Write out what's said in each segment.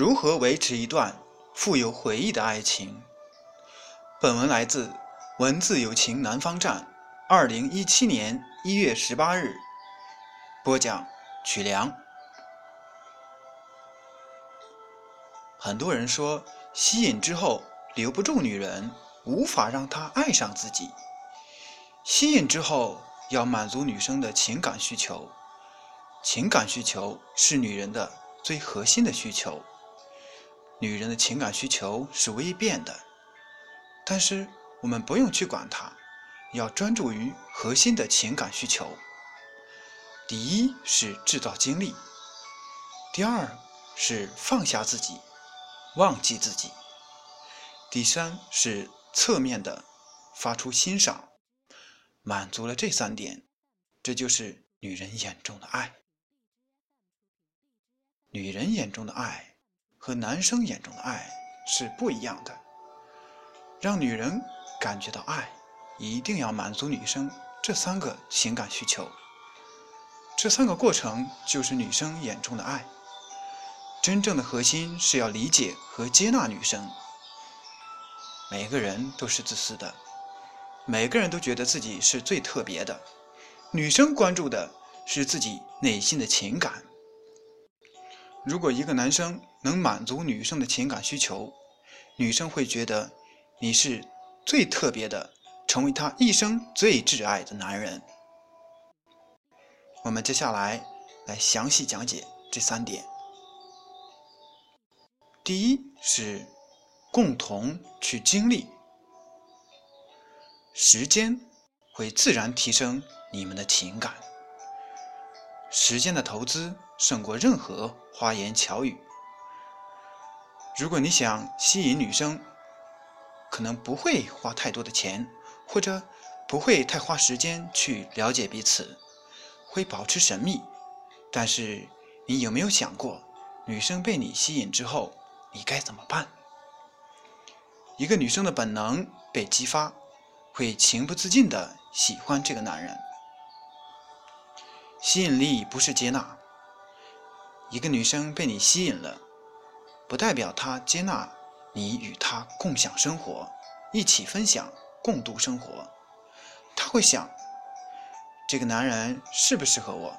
如何维持一段富有回忆的爱情？本文来自文字有情南方站，二零一七年一月十八日。播讲曲良。很多人说，吸引之后留不住女人，无法让她爱上自己。吸引之后要满足女生的情感需求，情感需求是女人的最核心的需求。女人的情感需求是微变的，但是我们不用去管它，要专注于核心的情感需求。第一是制造经历，第二是放下自己，忘记自己，第三是侧面的发出欣赏。满足了这三点，这就是女人眼中的爱。女人眼中的爱。和男生眼中的爱是不一样的。让女人感觉到爱，一定要满足女生这三个情感需求。这三个过程就是女生眼中的爱。真正的核心是要理解和接纳女生。每个人都是自私的，每个人都觉得自己是最特别的。女生关注的是自己内心的情感。如果一个男生能满足女生的情感需求，女生会觉得你是最特别的，成为她一生最挚爱的男人。我们接下来来详细讲解这三点。第一是共同去经历，时间会自然提升你们的情感。时间的投资胜过任何花言巧语。如果你想吸引女生，可能不会花太多的钱，或者不会太花时间去了解彼此，会保持神秘。但是你有没有想过，女生被你吸引之后，你该怎么办？一个女生的本能被激发，会情不自禁地喜欢这个男人。吸引力不是接纳。一个女生被你吸引了，不代表她接纳你与她共享生活，一起分享、共度生活。她会想：这个男人适不适合我？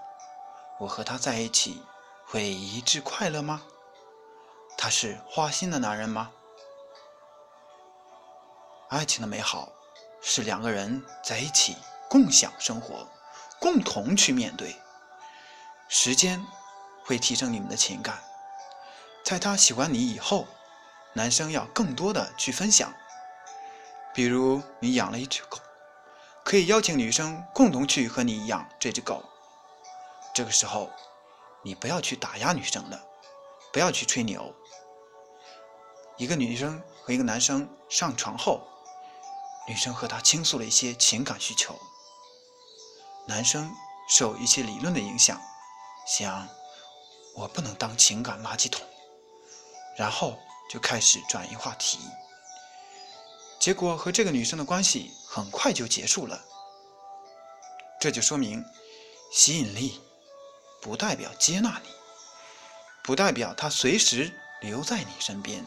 我和他在一起会一致快乐吗？他是花心的男人吗？爱情的美好是两个人在一起共享生活。共同去面对，时间会提升你们的情感。在他喜欢你以后，男生要更多的去分享。比如你养了一只狗，可以邀请女生共同去和你养这只狗。这个时候，你不要去打压女生了，不要去吹牛。一个女生和一个男生上床后，女生和他倾诉了一些情感需求。男生受一些理论的影响，想我不能当情感垃圾桶，然后就开始转移话题。结果和这个女生的关系很快就结束了。这就说明，吸引力不代表接纳你，不代表他随时留在你身边。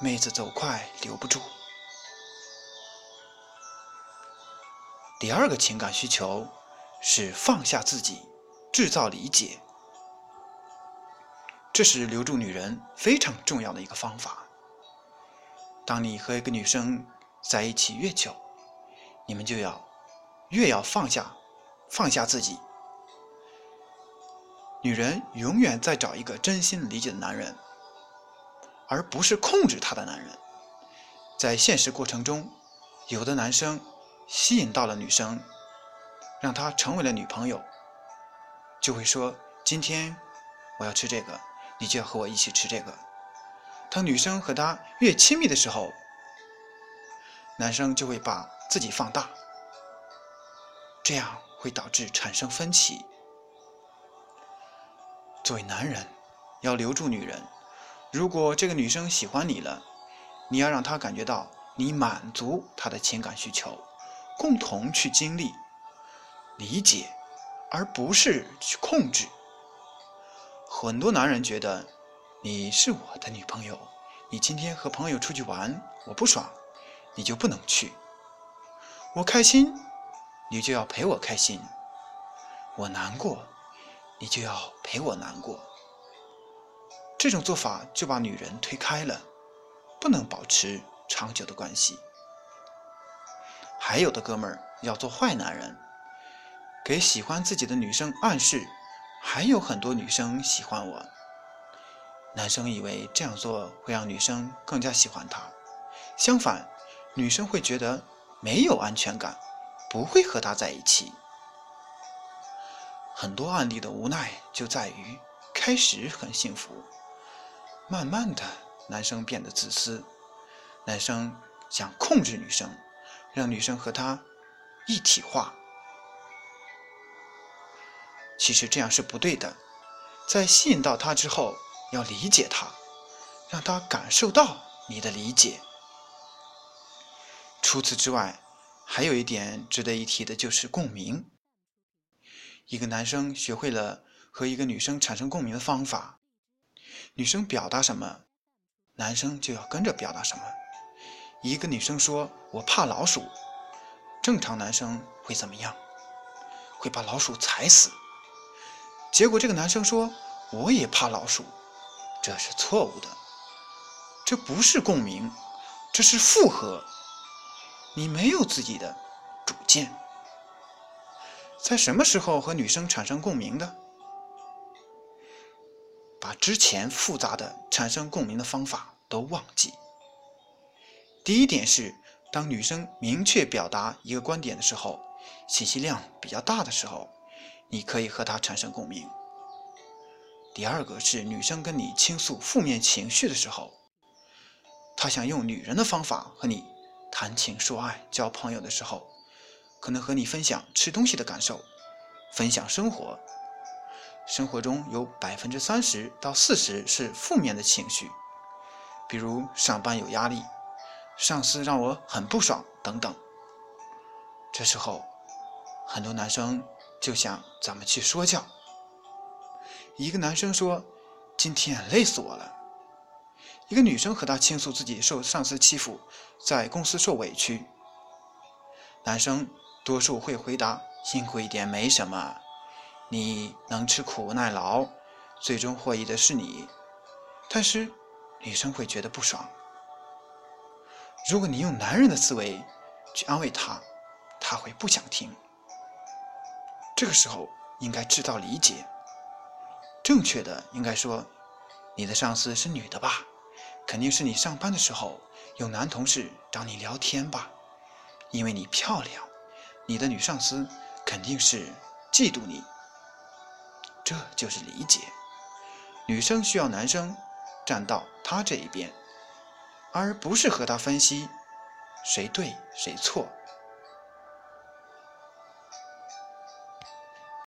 妹子走快留不住。第二个情感需求是放下自己，制造理解，这是留住女人非常重要的一个方法。当你和一个女生在一起越久，你们就要越要放下，放下自己。女人永远在找一个真心理解的男人，而不是控制她的男人。在现实过程中，有的男生。吸引到了女生，让她成为了女朋友，就会说：“今天我要吃这个，你就要和我一起吃这个。”当女生和他越亲密的时候，男生就会把自己放大，这样会导致产生分歧。作为男人，要留住女人，如果这个女生喜欢你了，你要让她感觉到你满足她的情感需求。共同去经历、理解，而不是去控制。很多男人觉得你是我的女朋友，你今天和朋友出去玩，我不爽，你就不能去；我开心，你就要陪我开心；我难过，你就要陪我难过。这种做法就把女人推开了，不能保持长久的关系。还有的哥们儿要做坏男人，给喜欢自己的女生暗示。还有很多女生喜欢我，男生以为这样做会让女生更加喜欢他，相反，女生会觉得没有安全感，不会和他在一起。很多案例的无奈就在于，开始很幸福，慢慢的，男生变得自私，男生想控制女生，让女生和他一体化。其实这样是不对的，在吸引到他之后，要理解他，让他感受到你的理解。除此之外，还有一点值得一提的就是共鸣。一个男生学会了和一个女生产生共鸣的方法，女生表达什么，男生就要跟着表达什么。一个女生说“我怕老鼠”，正常男生会怎么样？会把老鼠踩死。结果这个男生说：“我也怕老鼠。”这是错误的，这不是共鸣，这是附和。你没有自己的主见。在什么时候和女生产生共鸣的？把之前复杂的产生共鸣的方法都忘记。第一点是，当女生明确表达一个观点的时候，信息量比较大的时候。你可以和她产生共鸣。第二个是女生跟你倾诉负面情绪的时候，她想用女人的方法和你谈情说爱、交朋友的时候，可能和你分享吃东西的感受，分享生活。生活中有百分之三十到四十是负面的情绪，比如上班有压力，上司让我很不爽等等。这时候，很多男生。就想怎么去说教。一个男生说：“今天累死我了。”一个女生和他倾诉自己受上司欺负，在公司受委屈。男生多数会回答：“辛苦一点没什么，你能吃苦耐劳，最终获益的是你。”但是女生会觉得不爽。如果你用男人的思维去安慰他，他会不想听。这个时候应该知道理解，正确的应该说，你的上司是女的吧？肯定是你上班的时候有男同事找你聊天吧？因为你漂亮，你的女上司肯定是嫉妒你。这就是理解，女生需要男生站到她这一边，而不是和他分析谁对谁错。